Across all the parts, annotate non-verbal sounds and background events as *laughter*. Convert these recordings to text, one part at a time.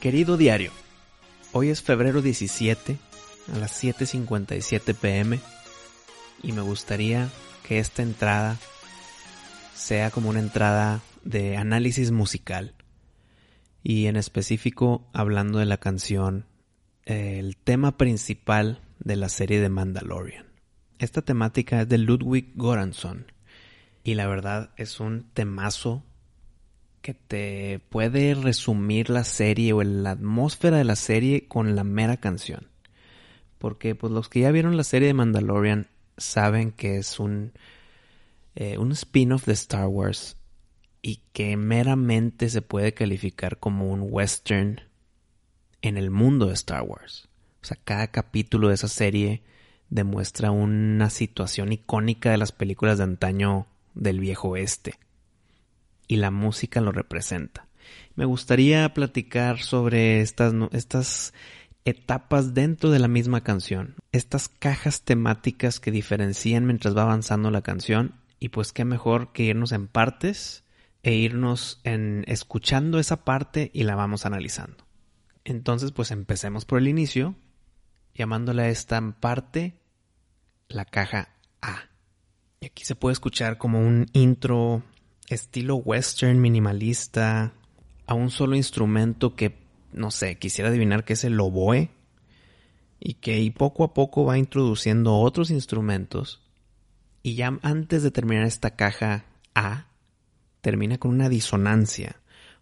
Querido diario, hoy es febrero 17 a las 7.57 pm y me gustaría que esta entrada sea como una entrada de análisis musical y en específico hablando de la canción, el tema principal de la serie de Mandalorian. Esta temática es de Ludwig Göransson y la verdad es un temazo que te puede resumir la serie o la atmósfera de la serie con la mera canción. Porque pues los que ya vieron la serie de Mandalorian saben que es un, eh, un spin-off de Star Wars y que meramente se puede calificar como un western en el mundo de Star Wars. O sea, cada capítulo de esa serie demuestra una situación icónica de las películas de antaño del viejo oeste y la música lo representa. Me gustaría platicar sobre estas, estas etapas dentro de la misma canción, estas cajas temáticas que diferencian mientras va avanzando la canción y pues qué mejor que irnos en partes e irnos en escuchando esa parte y la vamos analizando. Entonces pues empecemos por el inicio, llamándole a esta parte la caja A. Y aquí se puede escuchar como un intro estilo western minimalista, a un solo instrumento que, no sé, quisiera adivinar que es el oboe, y que poco a poco va introduciendo otros instrumentos, y ya antes de terminar esta caja A, termina con una disonancia,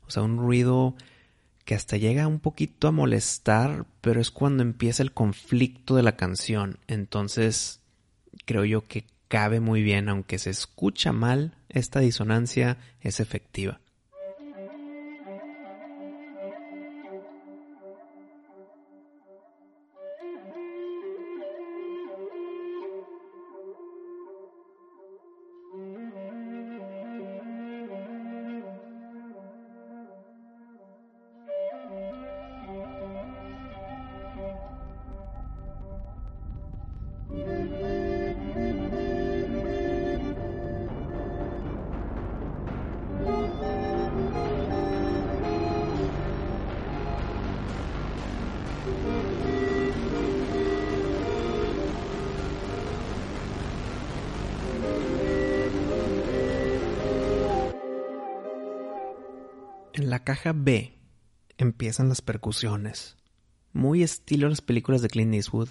o sea, un ruido que hasta llega un poquito a molestar, pero es cuando empieza el conflicto de la canción. Entonces, creo yo que cabe muy bien, aunque se escucha mal, esta disonancia es efectiva. En la caja B empiezan las percusiones, muy estilo las películas de Clint Eastwood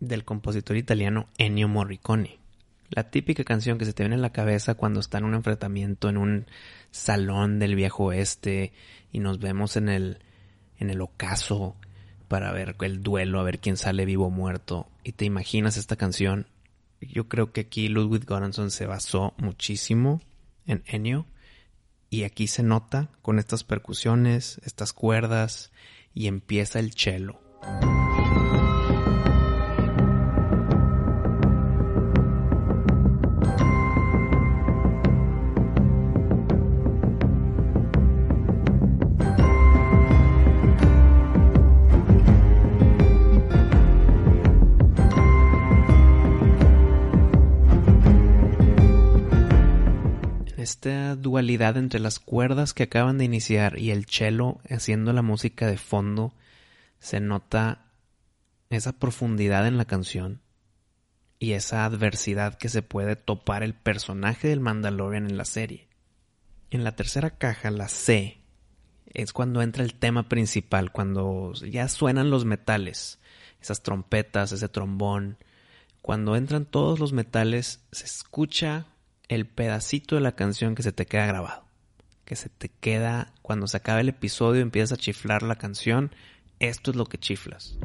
del compositor italiano Ennio Morricone. La típica canción que se te viene en la cabeza cuando está en un enfrentamiento en un salón del viejo oeste y nos vemos en el en el ocaso para ver el duelo, a ver quién sale vivo o muerto y te imaginas esta canción. Yo creo que aquí Ludwig Göransson se basó muchísimo en Ennio y aquí se nota con estas percusiones, estas cuerdas y empieza el cello. Esta dualidad entre las cuerdas que acaban de iniciar y el cello haciendo la música de fondo, se nota esa profundidad en la canción y esa adversidad que se puede topar el personaje del Mandalorian en la serie. En la tercera caja, la C, es cuando entra el tema principal, cuando ya suenan los metales, esas trompetas, ese trombón. Cuando entran todos los metales, se escucha el pedacito de la canción que se te queda grabado. Que se te queda cuando se acaba el episodio empiezas a chiflar la canción. Esto es lo que chiflas.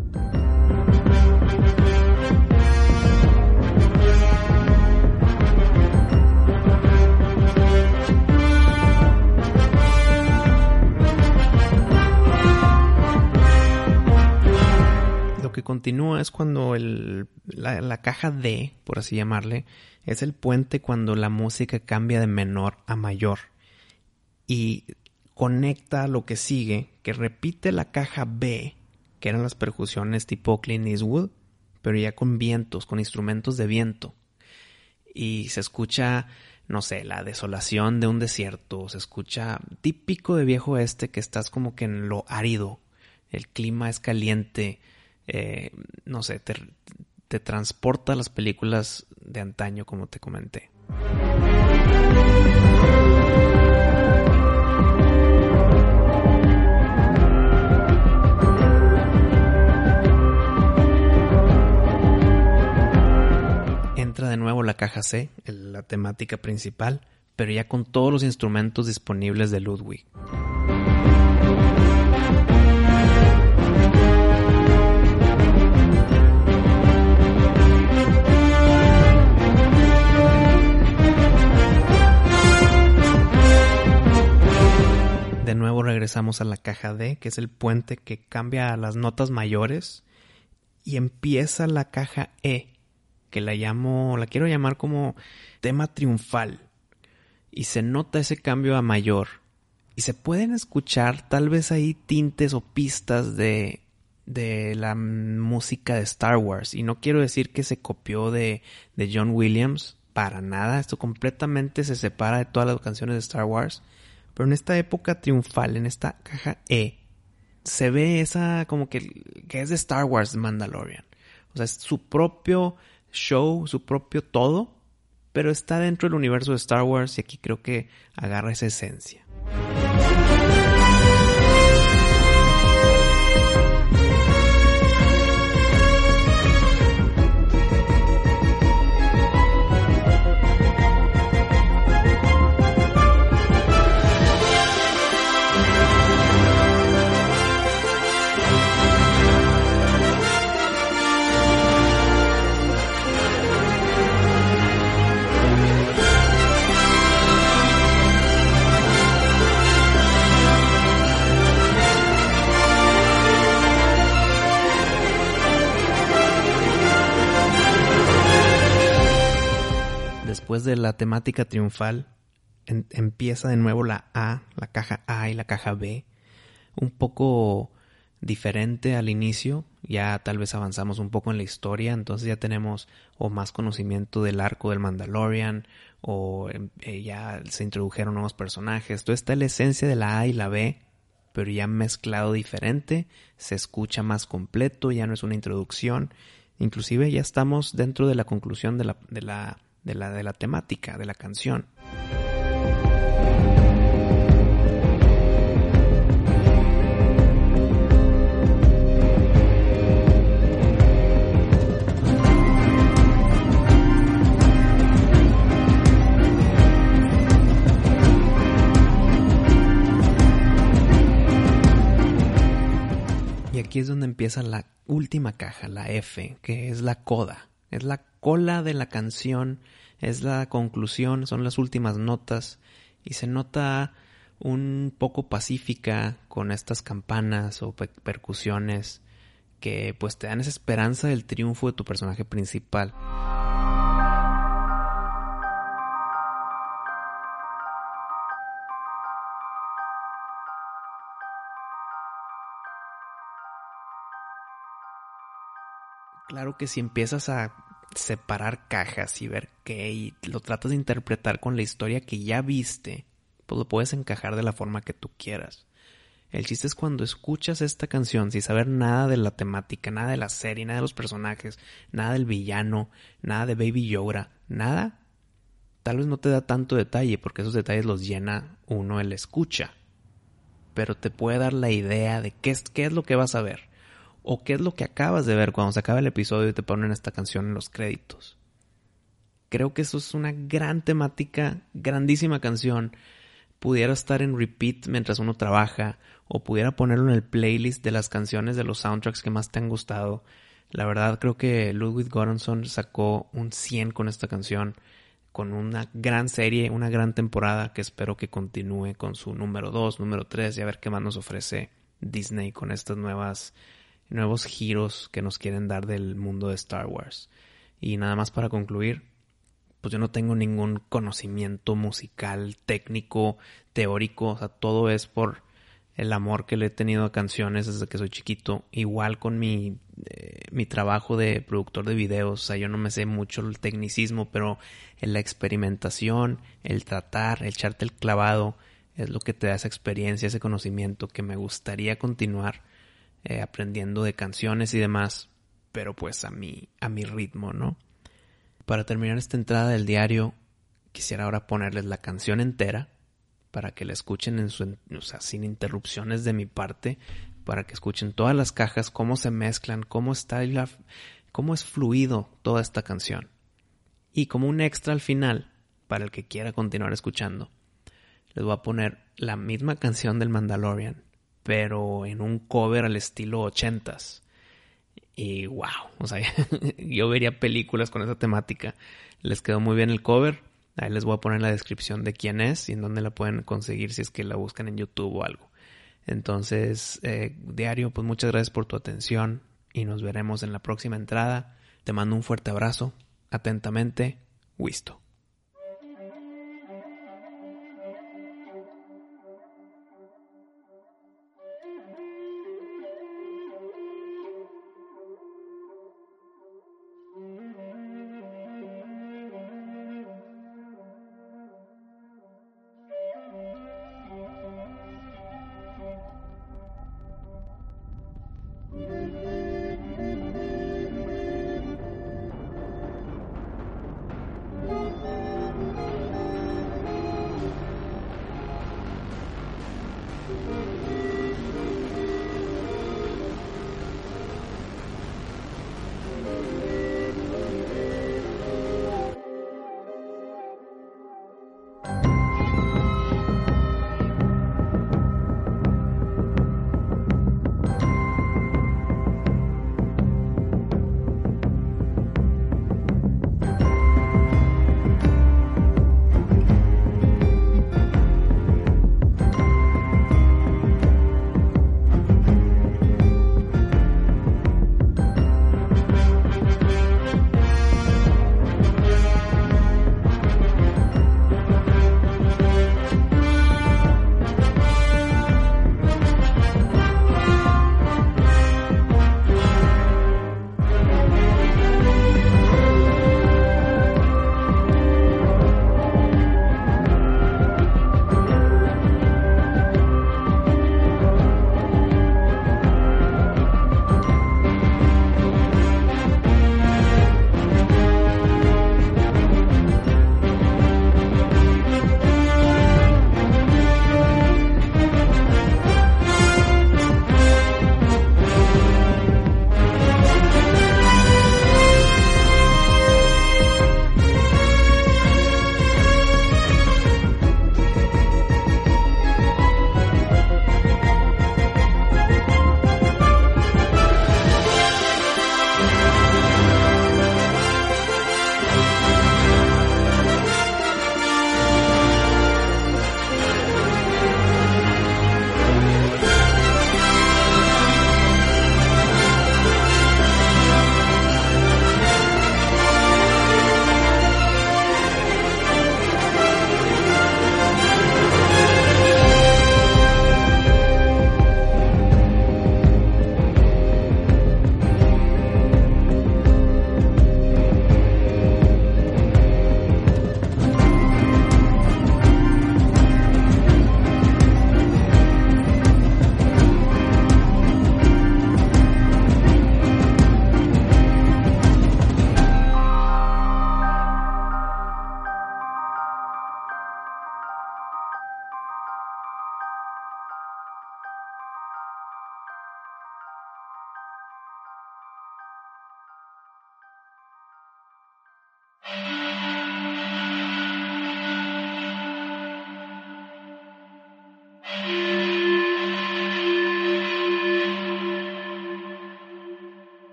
Continúa es cuando el, la, la caja D, por así llamarle, es el puente cuando la música cambia de menor a mayor y conecta lo que sigue, que repite la caja B, que eran las percusiones tipo Clint Eastwood, pero ya con vientos, con instrumentos de viento. Y se escucha, no sé, la desolación de un desierto, se escucha típico de viejo este que estás como que en lo árido, el clima es caliente, eh, no sé, te, te transporta a las películas de antaño como te comenté. Entra de nuevo la caja C, la temática principal, pero ya con todos los instrumentos disponibles de Ludwig. De nuevo regresamos a la caja D, que es el puente que cambia a las notas mayores y empieza la caja E, que la llamo, la quiero llamar como tema triunfal y se nota ese cambio a mayor. Y se pueden escuchar tal vez ahí tintes o pistas de, de la música de Star Wars. Y no quiero decir que se copió de, de John Williams, para nada. Esto completamente se separa de todas las canciones de Star Wars. Pero en esta época triunfal, en esta caja E, se ve esa como que, que es de Star Wars Mandalorian. O sea, es su propio show, su propio todo, pero está dentro del universo de Star Wars y aquí creo que agarra esa esencia. De la temática triunfal, empieza de nuevo la A, la caja A y la caja B, un poco diferente al inicio, ya tal vez avanzamos un poco en la historia, entonces ya tenemos o más conocimiento del arco del Mandalorian, o em, eh, ya se introdujeron nuevos personajes, todo está la esencia de la A y la B, pero ya mezclado diferente, se escucha más completo, ya no es una introducción, inclusive ya estamos dentro de la conclusión de la de la, de la temática de la canción. Y aquí es donde empieza la última caja, la F, que es la coda. Es la cola de la canción, es la conclusión, son las últimas notas y se nota un poco pacífica con estas campanas o percusiones que pues te dan esa esperanza del triunfo de tu personaje principal. Claro que si empiezas a separar cajas y ver qué y lo tratas de interpretar con la historia que ya viste, pues lo puedes encajar de la forma que tú quieras. El chiste es cuando escuchas esta canción sin saber nada de la temática, nada de la serie, nada de los personajes, nada del villano, nada de Baby Yoda, nada. Tal vez no te da tanto detalle porque esos detalles los llena uno el escucha. Pero te puede dar la idea de qué es, qué es lo que vas a ver o qué es lo que acabas de ver cuando se acaba el episodio y te ponen esta canción en los créditos. Creo que eso es una gran temática, grandísima canción. Pudiera estar en repeat mientras uno trabaja o pudiera ponerlo en el playlist de las canciones de los soundtracks que más te han gustado. La verdad creo que Ludwig Göransson sacó un 100 con esta canción, con una gran serie, una gran temporada que espero que continúe con su número 2, número 3 y a ver qué más nos ofrece Disney con estas nuevas nuevos giros que nos quieren dar del mundo de Star Wars. Y nada más para concluir, pues yo no tengo ningún conocimiento musical, técnico, teórico, o sea, todo es por el amor que le he tenido a canciones desde que soy chiquito, igual con mi, eh, mi trabajo de productor de videos, o sea, yo no me sé mucho el tecnicismo, pero en la experimentación, el tratar, el echarte el clavado, es lo que te da esa experiencia, ese conocimiento que me gustaría continuar eh, aprendiendo de canciones y demás, pero pues a mi, a mi ritmo, ¿no? Para terminar esta entrada del diario, quisiera ahora ponerles la canción entera para que la escuchen en su, o sea, sin interrupciones de mi parte, para que escuchen todas las cajas, cómo se mezclan, cómo está la, cómo es fluido toda esta canción. Y como un extra al final, para el que quiera continuar escuchando, les voy a poner la misma canción del Mandalorian, pero en un cover al estilo ochentas. Y wow, o sea, *laughs* yo vería películas con esa temática. Les quedó muy bien el cover. Ahí les voy a poner la descripción de quién es y en dónde la pueden conseguir si es que la buscan en YouTube o algo. Entonces, eh, diario, pues muchas gracias por tu atención y nos veremos en la próxima entrada. Te mando un fuerte abrazo. Atentamente, Wisto.